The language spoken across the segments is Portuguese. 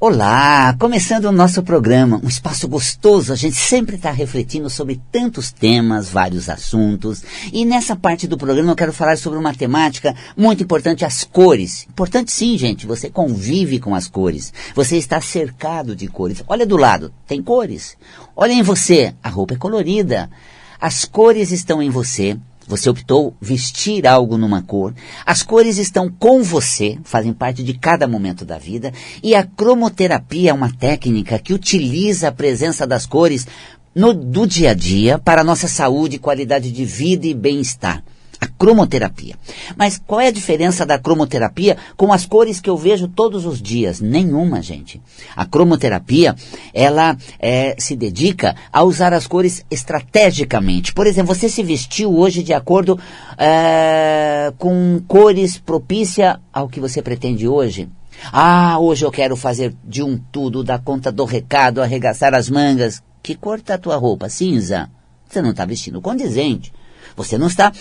Olá, começando o nosso programa, um espaço gostoso, a gente sempre está refletindo sobre tantos temas, vários assuntos, e nessa parte do programa eu quero falar sobre uma temática muito importante, as cores. Importante sim, gente, você convive com as cores, você está cercado de cores. Olha do lado, tem cores. Olha em você, a roupa é colorida. As cores estão em você, você optou vestir algo numa cor. As cores estão com você, fazem parte de cada momento da vida. E a cromoterapia é uma técnica que utiliza a presença das cores no, do dia a dia para a nossa saúde, qualidade de vida e bem-estar a cromoterapia. Mas qual é a diferença da cromoterapia com as cores que eu vejo todos os dias? Nenhuma, gente. A cromoterapia, ela é, se dedica a usar as cores estrategicamente. Por exemplo, você se vestiu hoje de acordo é, com cores propícia ao que você pretende hoje? Ah, hoje eu quero fazer de um tudo, dar conta do recado, arregaçar as mangas. Que cor tá a tua roupa? Cinza? Você não está vestindo condizente. Você não está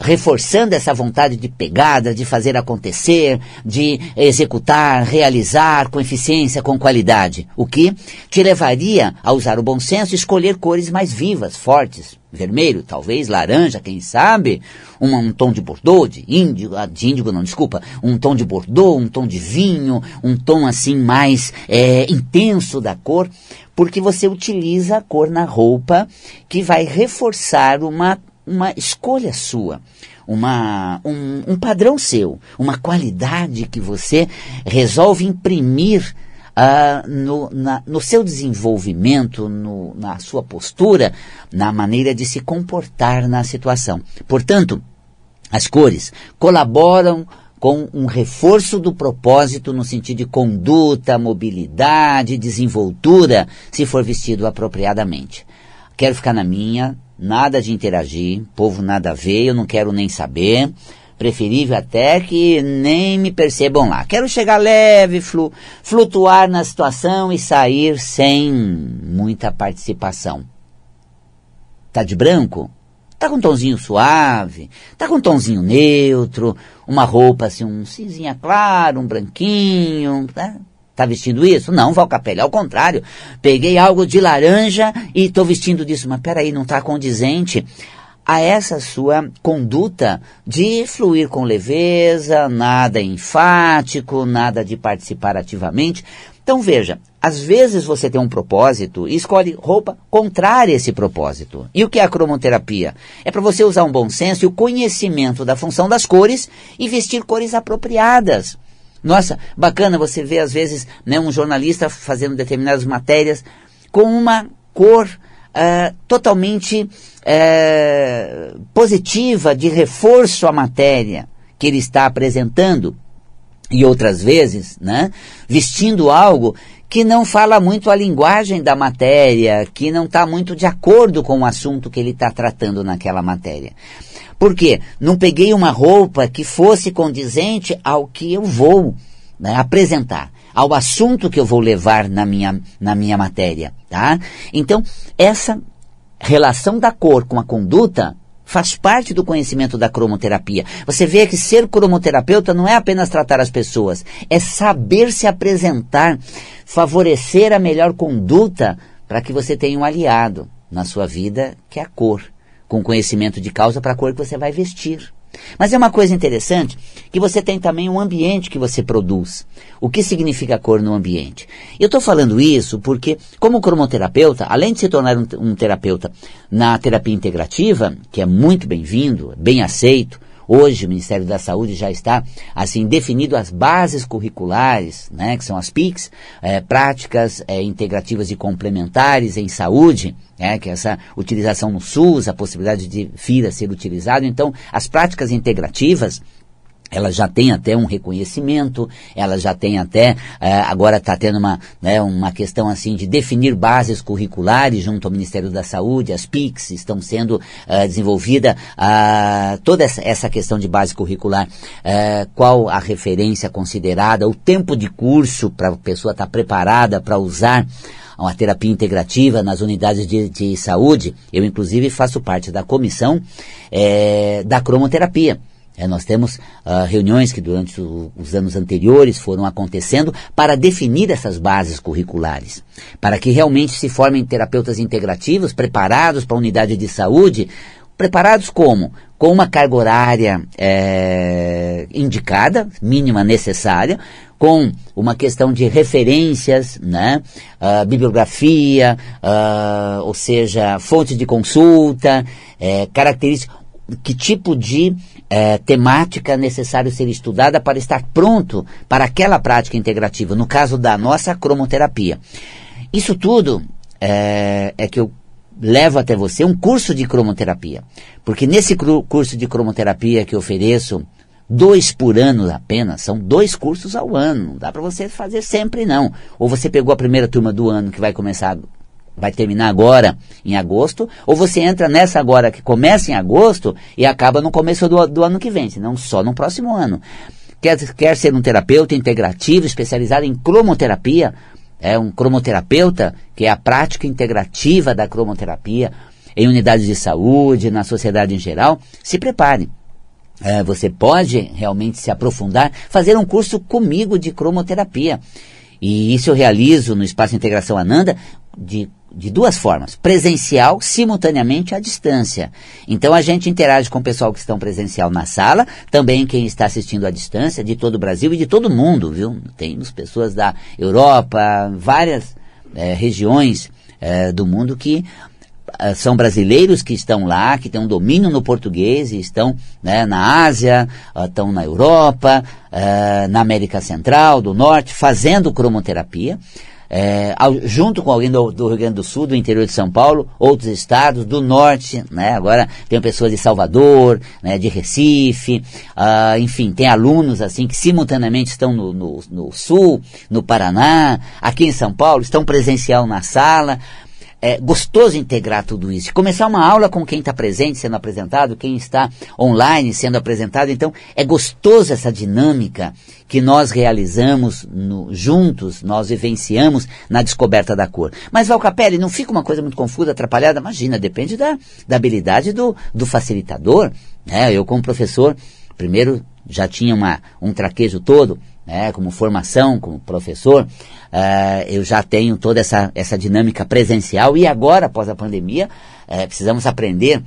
reforçando essa vontade de pegada, de fazer acontecer, de executar, realizar com eficiência, com qualidade. O que te levaria a usar o bom senso e escolher cores mais vivas, fortes. Vermelho, talvez laranja, quem sabe? Um, um tom de bordô, de índigo, ah, de índigo não, desculpa, um tom de bordô, um tom de vinho, um tom assim mais é, intenso da cor, porque você utiliza a cor na roupa que vai reforçar uma uma escolha sua, uma, um, um padrão seu, uma qualidade que você resolve imprimir uh, no, na, no seu desenvolvimento, no, na sua postura, na maneira de se comportar na situação. Portanto, as cores colaboram com um reforço do propósito no sentido de conduta, mobilidade, desenvoltura, se for vestido apropriadamente. Quero ficar na minha, nada de interagir, povo nada a ver, eu não quero nem saber. Preferível até que nem me percebam lá. Quero chegar leve, flu, flutuar na situação e sair sem muita participação. Tá de branco? Tá com um tonzinho suave, tá com um tonzinho neutro, uma roupa assim, um cinzinha claro, um branquinho, tá? Tá vestindo isso? Não, Valcapelli, ao contrário. Peguei algo de laranja e estou vestindo disso. Mas peraí, não está condizente a essa sua conduta de fluir com leveza, nada enfático, nada de participar ativamente. Então veja, às vezes você tem um propósito e escolhe roupa contrária a esse propósito. E o que é a cromoterapia? É para você usar um bom senso e o conhecimento da função das cores e vestir cores apropriadas. Nossa, bacana você ver às vezes né, um jornalista fazendo determinadas matérias com uma cor uh, totalmente uh, positiva de reforço à matéria que ele está apresentando e outras vezes, né, vestindo algo que não fala muito a linguagem da matéria, que não está muito de acordo com o assunto que ele está tratando naquela matéria. Por quê? Não peguei uma roupa que fosse condizente ao que eu vou né, apresentar, ao assunto que eu vou levar na minha, na minha matéria, tá? Então, essa relação da cor com a conduta faz parte do conhecimento da cromoterapia. Você vê que ser cromoterapeuta não é apenas tratar as pessoas, é saber se apresentar, favorecer a melhor conduta para que você tenha um aliado na sua vida, que é a cor com conhecimento de causa para a cor que você vai vestir. Mas é uma coisa interessante que você tem também um ambiente que você produz. O que significa cor no ambiente? Eu estou falando isso porque, como cromoterapeuta, além de se tornar um, um terapeuta na terapia integrativa, que é muito bem-vindo, bem aceito, Hoje o Ministério da Saúde já está assim definido as bases curriculares, né, que são as PICs, é, práticas é, integrativas e complementares em saúde, é, que é essa utilização no SUS, a possibilidade de vir a ser utilizado. Então, as práticas integrativas ela já tem até um reconhecimento, ela já tem até, é, agora está tendo uma, né, uma questão assim de definir bases curriculares junto ao Ministério da Saúde, as PICs estão sendo é, desenvolvida uh, toda essa, questão de base curricular, é, qual a referência considerada, o tempo de curso para a pessoa estar tá preparada para usar uma terapia integrativa nas unidades de, de, saúde. Eu, inclusive, faço parte da comissão é, da cromoterapia É, nós temos uh, reuniões que durante o, os anos anteriores foram acontecendo para definir essas bases curriculares, para que realmente se formem terapeutas integrativos preparados para a unidade de saúde, preparados como? Com uma carga horária é, indicada, mínima necessária, com uma questão de referências, né, uh, bibliografia, uh, ou seja, fonte de consulta, é, características, que tipo de é, temática necessário ser estudada para estar pronto para aquela prática integrativa, no caso da nossa cromoterapia. Isso tudo é, é que eu levo até você um curso de cromoterapia, porque nesse curso de cromoterapia que eu ofereço, dois por ano apenas, são dois cursos ao ano, não dá para você fazer sempre não. Ou você pegou a primeira turma do ano que vai começar vai terminar agora, em agosto, ou você entra nessa agora que começa em agosto e acaba no começo do, do ano que vem, senão só no próximo ano. Quer, quer ser um terapeuta integrativo, especializado em cromoterapia, é um cromoterapeuta, que é a prática integrativa da cromoterapia em unidades de saúde, na sociedade em geral, se prepare. É, você pode realmente se aprofundar, fazer um curso comigo de cromoterapia. E isso eu realizo no Espaço Integração Ananda de de duas formas, presencial, simultaneamente à distância. Então a gente interage com o pessoal que estão presencial na sala, também quem está assistindo à distância, de todo o Brasil e de todo o mundo, viu? Temos pessoas da Europa, várias é, regiões é, do mundo que é, são brasileiros que estão lá, que têm um domínio no português e estão né, na Ásia, estão na Europa, na América Central, do Norte, fazendo cromoterapia é, junto com alguém do, do, Rio Grande do Sul, do interior de São Paulo, outros estados, do norte, né? Agora tem pessoas de Salvador, né? de Recife, uh, enfim, tem alunos assim que simultaneamente estão no, no, no sul, no Paraná, aqui em São Paulo, estão presencial na sala, é gostoso integrar tudo isso. Começar uma aula com quem está presente sendo apresentado, quem está online sendo apresentado. Então, é gostoso essa dinâmica que nós realizamos no, juntos, nós vivenciamos na descoberta da cor. Mas, Valcapelli, não fica uma coisa muito confusa, atrapalhada? Imagina, depende da, da habilidade do, do facilitador. Né? Eu, como professor, primeiro já tinha uma, um traquejo todo, né, como formação, como professor, uh, eu já tenho toda essa, essa dinâmica presencial e agora, após a pandemia, uh, precisamos aprender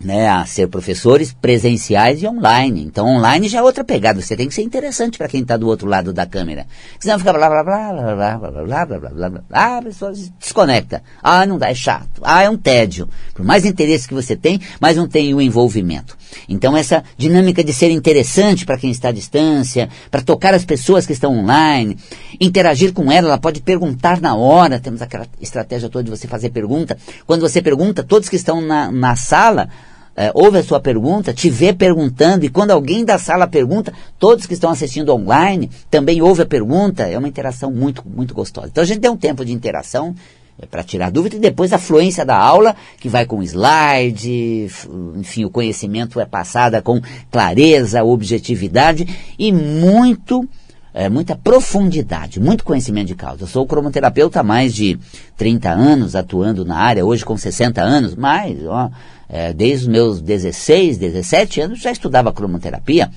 né, a ser professores presenciais e online. Então, online já é outra pegada. Você tem que ser interessante para quem está do outro lado da câmera. Senão fica blá blá blá blá blá blá blá blá blá blá blá Ah, a pessoa se desconecta. Ah, não dá, é chato. Ah, é um tédio. Por mais interesse que você tem, mas não tem o envolvimento. Então, essa dinâmica de ser interessante para quem está à distância, para tocar as pessoas que estão online, interagir com ela, ela pode perguntar na hora. Temos aquela estratégia toda de você fazer pergunta. Quando você pergunta, todos que estão na, na sala é, ouve a sua pergunta, te vê perguntando, e quando alguém da sala pergunta, todos que estão assistindo online também ouvem a pergunta, é uma interação muito, muito gostosa. Então a gente tem um tempo de interação é, para tirar dúvida e depois a fluência da aula, que vai com slide, enfim, o conhecimento é passado com clareza, objetividade e muito é, muita profundidade, muito conhecimento de causa. Eu sou cromoterapeuta há mais de 30 anos, atuando na área, hoje com 60 anos, mas ó, é, desde os meus 16, 17 anos já estudava cromoterapia.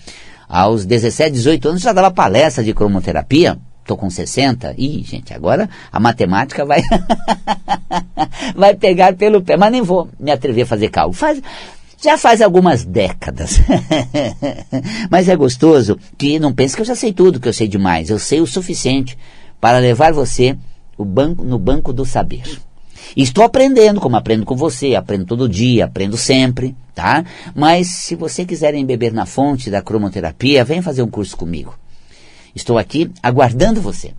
Aos 17, 18 anos já dava palestra de cromoterapia. Estou com 60. Ih, gente, agora a matemática vai vai pegar pelo pé. Mas nem vou me atrever a fazer cálculo. Faz, já faz algumas décadas. Mas é gostoso que não pense que eu já sei tudo, que eu sei demais. Eu sei o suficiente para levar você banco, no banco do saber. Estou aprendendo, como aprendo com você, aprendo todo dia, aprendo sempre, tá? Mas se você quiser beber na fonte da cromoterapia, venha fazer um curso comigo. Estou aqui aguardando você.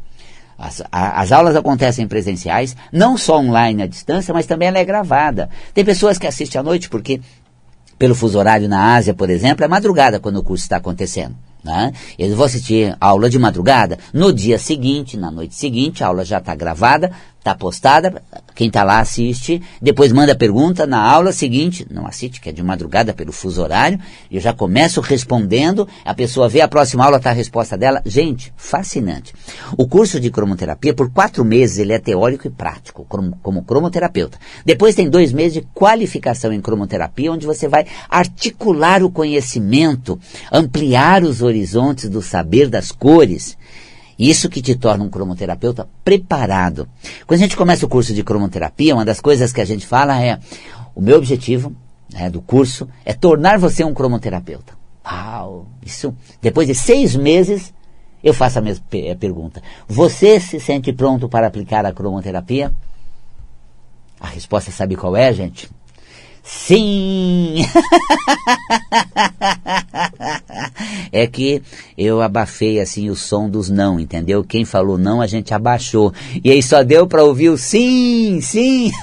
As, a, as, aulas acontecem presenciais, não só online à distância, mas também ela é gravada. Tem pessoas que assistem à noite porque, pelo fuso horário na Ásia, por exemplo, é madrugada quando o curso está acontecendo. Né? Eles vão assistir aula de madrugada, no dia seguinte, na noite seguinte, a aula já está gravada, Tá postada, quem tá lá assiste, depois manda pergunta na aula seguinte, não assiste, que é de madrugada pelo fuso horário, eu já começo respondendo, a pessoa vê a próxima aula, tá a resposta dela. Gente, fascinante. O curso de cromoterapia, por quatro meses, ele é teórico e prático, como, como cromoterapeuta. Depois tem dois meses de qualificação em cromoterapia, onde você vai articular o conhecimento, ampliar os horizontes do saber das cores. Isso que te torna um cromoterapeuta preparado. Quando a gente começa o curso de cromoterapia, uma das coisas que a gente fala é: o meu objetivo né, do curso é tornar você um cromoterapeuta. Uau! Isso, depois de seis meses, eu faço a mesma pergunta. Você se sente pronto para aplicar a cromoterapia? A resposta sabe qual é, gente? Sim! é que eu abafei assim o som dos não, entendeu? Quem falou não a gente abaixou. E aí só deu para ouvir o sim, sim.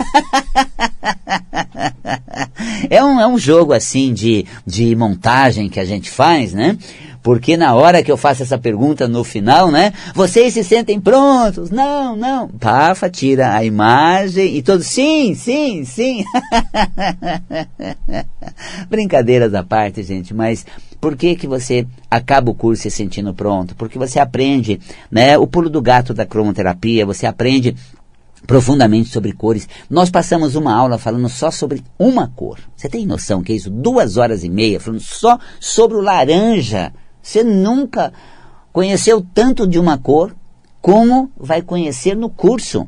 é, um, é um jogo assim de, de montagem que a gente faz, né? Porque na hora que eu faço essa pergunta no final, né? Vocês se sentem prontos? Não, não. Pafa, tira a imagem e todos, sim, sim, sim. Brincadeiras à parte, gente, mas por que que você acaba o curso se sentindo pronto? Porque você aprende, né? O pulo do gato da cromoterapia, você aprende profundamente sobre cores. Nós passamos uma aula falando só sobre uma cor. Você tem noção que é isso? Duas horas e meia falando só sobre o laranja. Você nunca conheceu tanto de uma cor como vai conhecer no curso.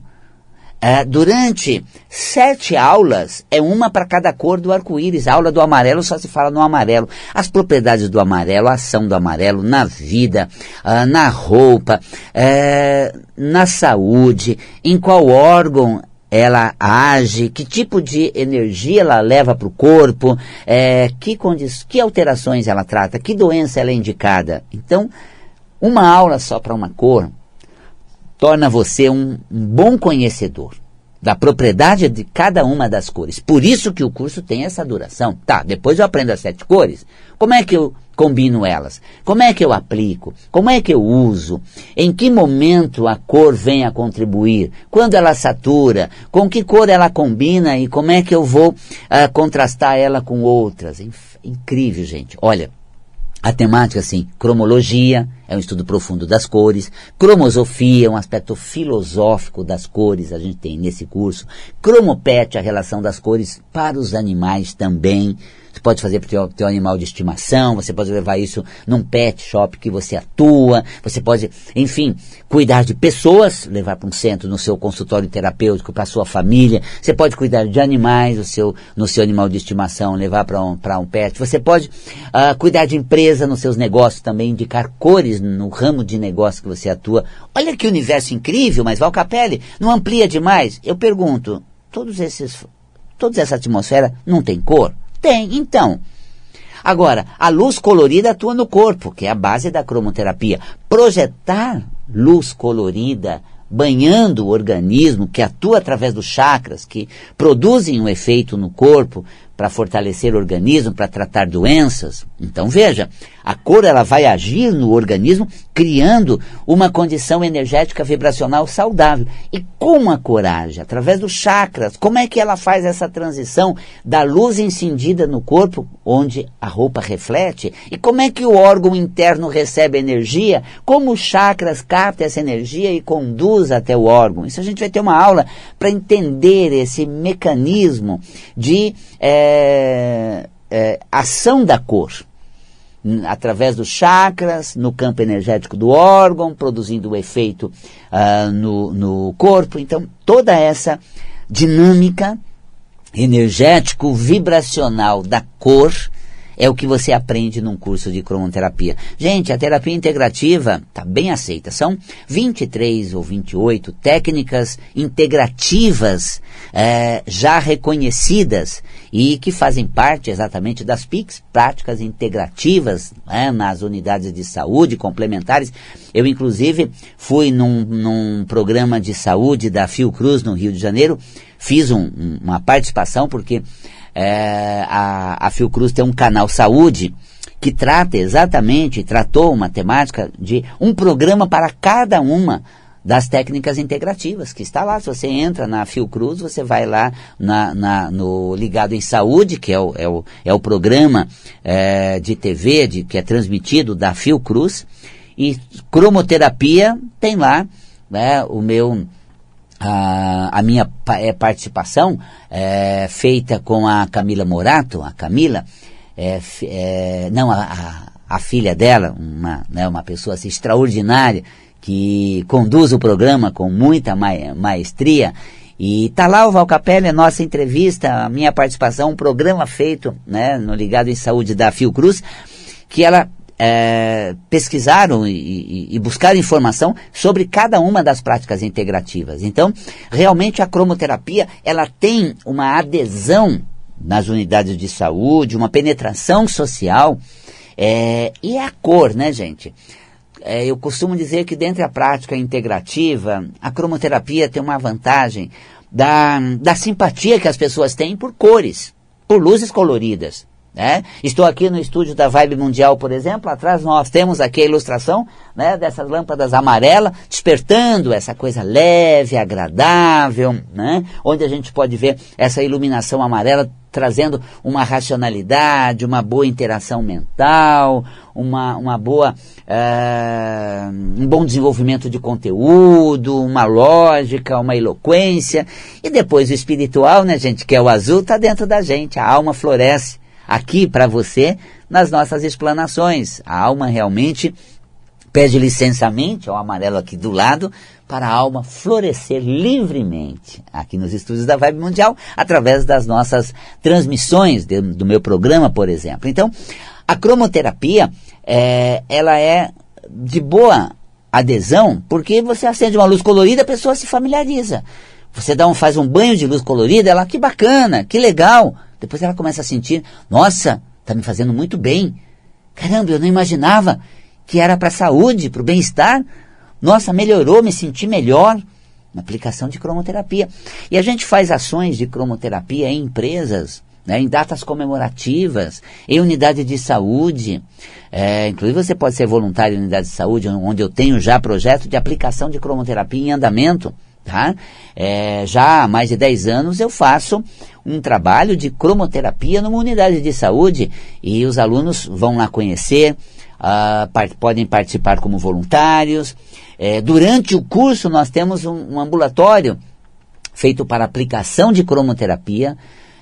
É, durante sete aulas, é uma para cada cor do arco-íris. A aula do amarelo só se fala no amarelo. As propriedades do amarelo, a ação do amarelo na vida, uh, na roupa, uh, na saúde, em qual órgão ela age, que tipo de energia ela leva para o corpo, é, que, que alterações ela trata, que doença ela é indicada. Então, uma aula só para uma cor torna você um, um bom conhecedor da propriedade de cada uma das cores. Por isso que o curso tem essa duração. Tá, depois eu aprendo as sete cores. Como é que eu combino elas? Como é que eu aplico? Como é que eu uso? Em que momento a cor vem a contribuir? Quando ela satura? Com que cor ela combina e como é que eu vou uh, contrastar ela com outras? Incrível, gente. Olha, a temática, assim, cromologia, é um estudo profundo das cores, cromosofia, um aspecto filosófico das cores, a gente tem nesse curso, cromopete, a relação das cores para os animais também, você pode fazer para o teu, animal de estimação, você pode levar isso num pet shop que você atua, você pode, enfim, cuidar de pessoas, levar para um centro no seu consultório terapêutico, para sua família, você pode cuidar de animais no seu, no seu animal de estimação, levar para um, um pet, você pode uh, cuidar de empresa nos seus negócios também, indicar cores no ramo de negócio que você atua. Olha que universo incrível, mas Val Capelli, não amplia demais? Eu pergunto, todos esses, toda essa atmosfera não tem cor? Tem, então. Agora, a luz colorida atua no corpo, que é a base da cromoterapia. Projetar luz colorida banhando o organismo, que atua através dos chakras, que produzem um efeito no corpo, para fortalecer o organismo, para tratar doenças. Então veja, a cor ela vai agir no organismo criando uma condição energética vibracional saudável. E como a coragem, através dos chakras, como é que ela faz essa transição da luz incendida no corpo, onde a roupa reflete, e como é que o órgão interno recebe energia, como os chakras captam essa energia e conduz até o órgão. Isso a gente vai ter uma aula para entender esse mecanismo de é, é, ação da cor através dos chakras, no campo energético do órgão, produzindo o efeito uh, no, no corpo. Então, toda essa dinâmica energético-vibracional da cor é o que você aprende num curso de cromoterapia. Gente, a terapia integrativa está bem aceita. São 23 ou 28 técnicas integrativas é, já reconhecidas e que fazem parte exatamente das PICs, práticas integrativas né, nas unidades de saúde complementares. Eu, inclusive, fui num, num programa de saúde da Fiocruz no Rio de Janeiro, fiz um, uma participação porque é, a, a Fiocruz tem um canal saúde que trata exatamente, tratou uma temática de um programa para cada uma das técnicas integrativas, que está lá. Se você entra na Fiocruz, você vai lá na, na, no Ligado em Saúde, que é o, é o, é o programa é, de TV de, que é transmitido da Fiocruz, e cromoterapia tem lá né, o meu a, a minha é, participação é, feita com a Camila Morato, a Camila, é, é, não, a, a, a, filha dela, uma, né, uma pessoa assim, extraordinária, que conduz o programa com muita ma maestria. E tá lá o Valcapelli, a nossa entrevista, a minha participação, um programa feito né, no Ligado em Saúde da Fiocruz, que ela é, pesquisaram e, e, e, buscaram informação sobre cada uma das práticas integrativas. Então, realmente a cromoterapia ela tem uma adesão nas unidades de saúde, uma penetração social é, e a cor, né, gente? É, eu costumo dizer que dentro da prática integrativa, a cromoterapia tem uma vantagem da, da simpatia que as pessoas têm por cores, por luzes coloridas. Né? Estou aqui no estúdio da Vibe Mundial, por exemplo, atrás nós temos aqui a ilustração né, dessas lâmpadas amarelas, despertando essa coisa leve, agradável, né, onde a gente pode ver essa iluminação amarela trazendo uma racionalidade, uma boa interação mental, uma, uma boa, uh, um bom desenvolvimento de conteúdo, uma lógica, uma eloquência. E depois o espiritual, né, gente, que é o azul, está dentro da gente, a alma floresce aqui para você nas nossas explanações. A alma realmente pede licenciamento, ao amarelo aqui do lado, para a alma florescer livremente aqui nos estúdios da Vibe Mundial, através das nossas transmissões de, do meu programa, por exemplo. Então, a cromoterapia, é, ela é de boa adesão, porque você acende uma luz colorida, a pessoa se familiariza. Você dá um, faz um banho de luz colorida, ela, que bacana, que legal. Depois ela começa a sentir, nossa, está me fazendo muito bem. Caramba, eu não imaginava que era para a saúde, para o bem-estar. Nossa, melhorou, me senti melhor. Na aplicação de cromoterapia. E a gente faz ações de cromoterapia em empresas, né, em datas comemorativas, em unidade de saúde. É, inclusive você pode ser voluntário em unidade de saúde, onde eu tenho já projeto de aplicação de cromoterapia em andamento. Tá? É, já há mais de 10 anos eu faço um trabalho de cromoterapia numa unidade de saúde e os alunos vão lá conhecer, uh, part podem participar como voluntários. É, durante o curso nós temos um, um ambulatório feito para aplicação de cromoterapia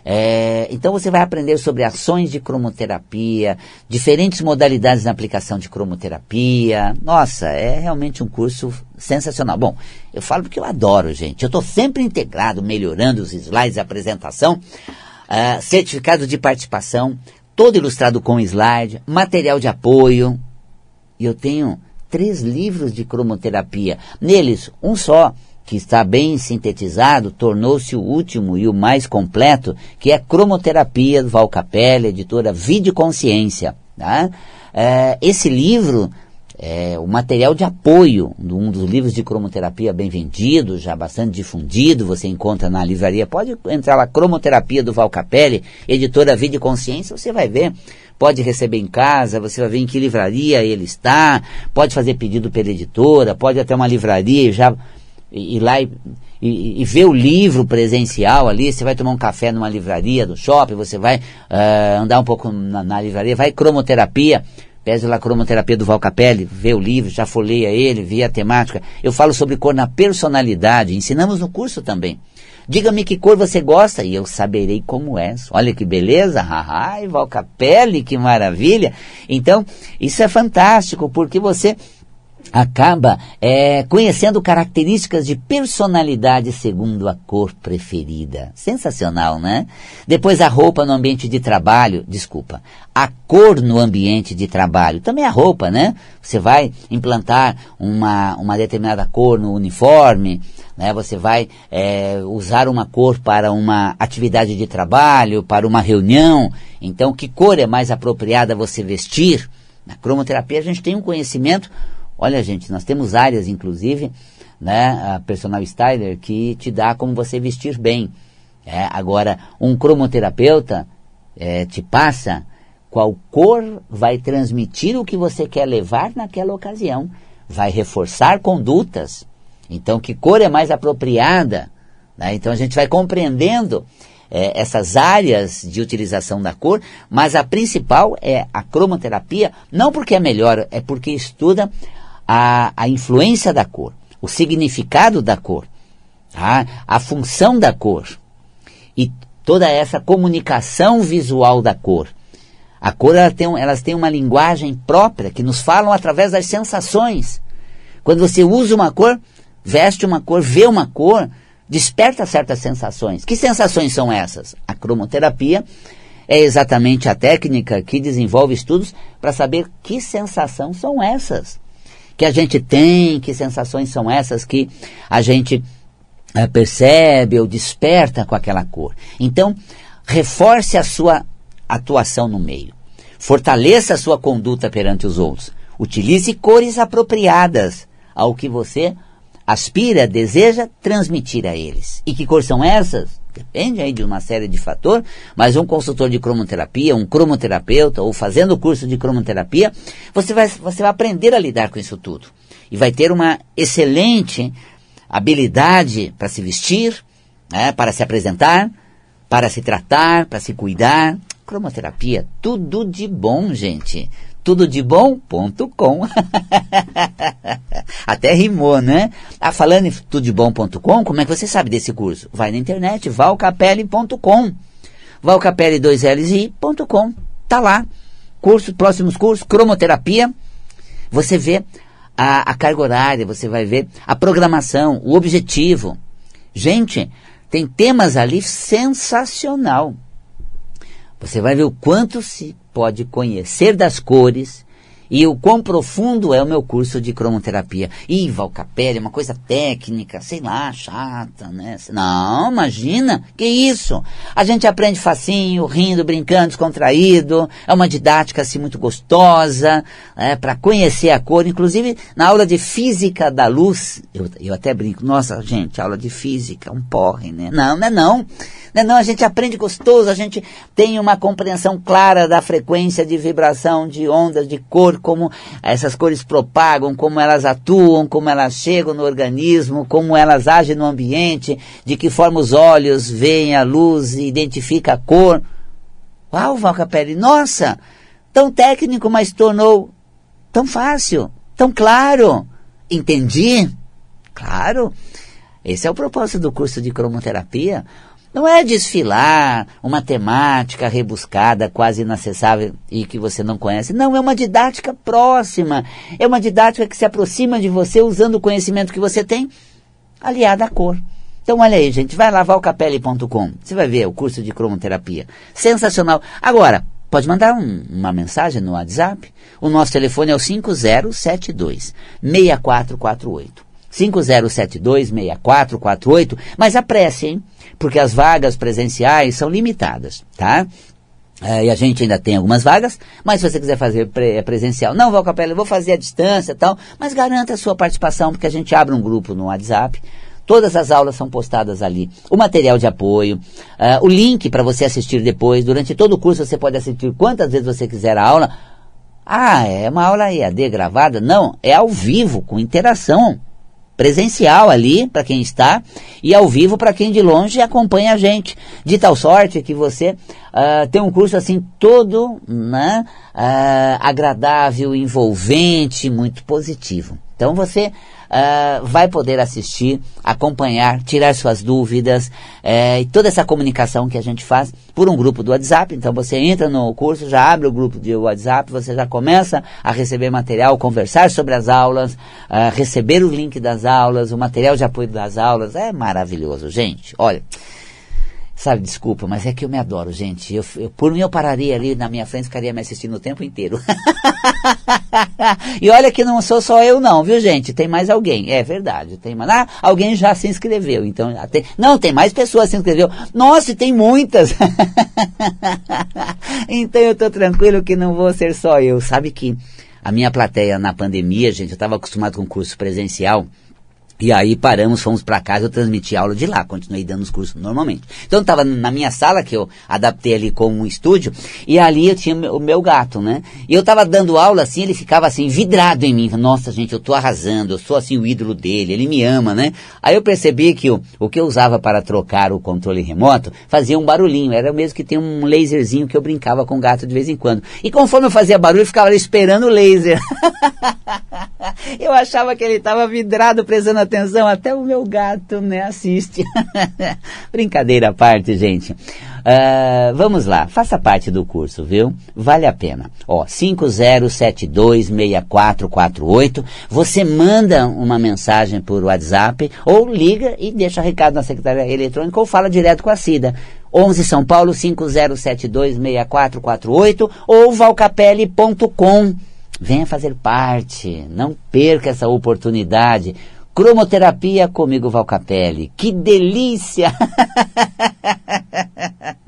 é, então você vai aprender sobre ações de cromoterapia, diferentes modalidades na aplicação de cromoterapia. Nossa, é realmente um curso sensacional. Bom, eu falo porque eu adoro, gente. Eu estou sempre integrado, melhorando os slides, a apresentação, uh, certificado de participação, todo ilustrado com slide, material de apoio. E eu tenho três livros de cromoterapia. Neles, um só que está bem sintetizado, tornou-se o último e o mais completo, que é Cromoterapia do Val Capella, editora Vide Consciência. Tá? É, esse livro é o material de apoio, um dos livros de cromoterapia bem vendido, já bastante difundido, você encontra na livraria. Pode entrar lá, Cromoterapia do Val Capelli, editora Vide Consciência, você vai ver. Pode receber em casa, você vai ver em que livraria ele está, pode fazer pedido pela editora, pode até uma livraria já ir lá e, e, e, ver o livro presencial ali, você vai tomar um café numa livraria do shopping, você vai uh, andar um pouco na, na, livraria, vai cromoterapia, pede lá cromoterapia do Val Capelli, vê o livro, já folheia ele, vê a temática. Eu falo sobre cor na personalidade, ensinamos no curso também. Diga-me que cor você gosta e eu saberei como é. Olha que beleza, ai, Val Capelli, que maravilha. Então, isso é fantástico, porque você acaba é, conhecendo características de personalidade segundo a cor preferida. Sensacional, né? Depois a roupa no ambiente de trabalho, desculpa, a cor no ambiente de trabalho, também a roupa, né? Você vai implantar uma, uma determinada cor no uniforme, né? Você vai é, usar uma cor para uma atividade de trabalho, para uma reunião. Então, que cor é mais apropriada você vestir? Na cromoterapia a gente tem um conhecimento Olha, gente, nós temos áreas, inclusive, né, a personal styler, que te dá como você vestir bem. É, agora, um cromoterapeuta é, te passa qual cor vai transmitir o que você quer levar naquela ocasião, vai reforçar condutas Então, que cor é mais apropriada? Né? Então, a gente vai compreendendo é, essas áreas de utilização da cor, mas a principal é a cromoterapia, não porque é melhor, é porque estuda a, a influência da cor, o significado da cor, a, tá? a função da cor e toda essa comunicação visual da cor. A cor ela tem, elas têm uma linguagem própria que nos falam através das sensações. Quando você usa uma cor, veste uma cor, vê uma cor, desperta certas sensações. Que sensações são essas? A cromoterapia é exatamente a técnica que desenvolve estudos para saber que sensação são essas que a gente tem, que sensações são essas que a gente é, percebe ou desperta com aquela cor. Então, reforce a sua atuação no meio. Fortaleça a sua conduta perante os outros. Utilize cores apropriadas ao que você aspira, deseja transmitir a eles. E que cores são essas? Depende aí de uma série de fatores, mas um consultor de cromoterapia, um cromoterapeuta, ou fazendo o curso de cromoterapia, você vai, você vai aprender a lidar com isso tudo. E vai ter uma excelente habilidade para se vestir, né, para se apresentar, para se tratar, para se cuidar. Cromoterapia, tudo de bom, gente tudodebom.com. Até rimou, né? Ah, falando em tudodebom.com, como é que você sabe desse curso? Vai na internet, valcapelli.com. Valcapelli2lsi.com. Tá lá. Curso, próximos cursos, cromoterapia. Você vê a, a carga horária, você vai ver a programação, o objetivo. Gente, tem temas ali sensacional. Você vai ver o quanto se pode conhecer das cores e o quão profundo é o meu curso de cromoterapia. Ih, Valcapelli, uma coisa técnica, sei lá, chata, né? Não, imagina, que isso? A gente aprende facinho, rindo, brincando, descontraído, é uma didática assim muito gostosa, é, para conhecer a cor. Inclusive, na aula de física da luz, eu, eu até brinco, nossa, gente, aula de física, um porre, né? Não, não é não. Não, é não, a gente aprende gostoso, a gente tem uma compreensão clara da frequência de vibração, de ondas, de cor, como essas cores propagam, como elas atuam, como elas chegam no organismo, como elas agem no ambiente, de que forma os olhos veem a luz e identificam a cor. Uau, Valcapelli, nossa, tão técnico, mas tornou tão fácil, tão claro. Entendi? Claro. Esse é o propósito do curso de cromoterapia. Não é desfilar uma temática rebuscada, quase inacessável e que você não conhece. Não, é uma didática próxima. É uma didática que se aproxima de você usando o conhecimento que você tem, aliado à cor. Então olha aí, gente, vai lá valcapelli.com. Você vai ver o curso de cromoterapia. Sensacional. Agora, pode mandar um, uma mensagem no WhatsApp. O nosso telefone é o 5072 6448. 5072 6448. Mas apresse, hein? porque as vagas presenciais são limitadas, tá? É, e a gente ainda tem algumas vagas, mas se você quiser fazer pre presencial, não, Val Capela, eu vou fazer a distância e tal, mas garanta a sua participação, porque a gente abre um grupo no WhatsApp, todas as aulas são postadas ali, o material de apoio, uh, o link para você assistir depois, durante todo o curso você pode assistir quantas vezes você quiser a aula. Ah, é uma aula EAD gravada? Não, é ao vivo, com interação presencial ali para quem está e ao vivo para quem de longe acompanha a gente. De tal sorte que você uh, tem um curso assim todo né, uh, agradável, envolvente, muito positivo. Então você uh, vai poder assistir, acompanhar, tirar suas dúvidas uh, e toda essa comunicação que a gente faz por um grupo do WhatsApp. Então você entra no curso, já abre o grupo de WhatsApp, você já começa a receber material, conversar sobre as aulas, uh, receber o link das aulas, o material de apoio das aulas. É maravilhoso, gente. Olha. Sabe, desculpa, mas é que eu me adoro, gente. Eu, eu, por mim eu pararia ali na minha frente ficaria me assistindo o tempo inteiro. e olha que não sou só eu não, viu gente? Tem mais alguém. É verdade, tem mais. Ah, alguém já se inscreveu, então tem, não, tem mais pessoas se inscreveu. Nossa, tem muitas. então eu tô tranquilo que não vou ser só eu. Sabe que a minha plateia na pandemia, gente, eu estava acostumado com curso presencial E aí paramos, fomos para casa, eu transmiti aula de lá, continuei dando os cursos normalmente. Então estava na minha sala, que eu adaptei ali como um estúdio, e ali eu tinha o meu gato, né? E eu estava dando aula assim, ele ficava assim, vidrado em mim. Nossa, gente, eu tô arrasando, eu sou assim o ídolo dele, ele me ama, né? Aí eu percebi que o, o que eu usava para trocar o controle remoto fazia um barulhinho, era o mesmo que tem um laserzinho que eu brincava com o gato de vez em quando. E conforme eu fazia barulho, eu ficava ali esperando o laser. eu achava que ele estava vidrado, prestando atenção, até o meu gato, né, assiste. Brincadeira à parte, gente. Uh, vamos lá, faça parte do curso, viu? Vale a pena. Ó, 50726448, você manda uma mensagem por WhatsApp ou liga e deixa recado na secretaria eletrônica ou fala direto com a Cida. 11 São Paulo 50726448 ou valcapelli.com. Venha fazer parte, não perca essa oportunidade. Cromoterapia comigo, Valcapelli. Que delícia!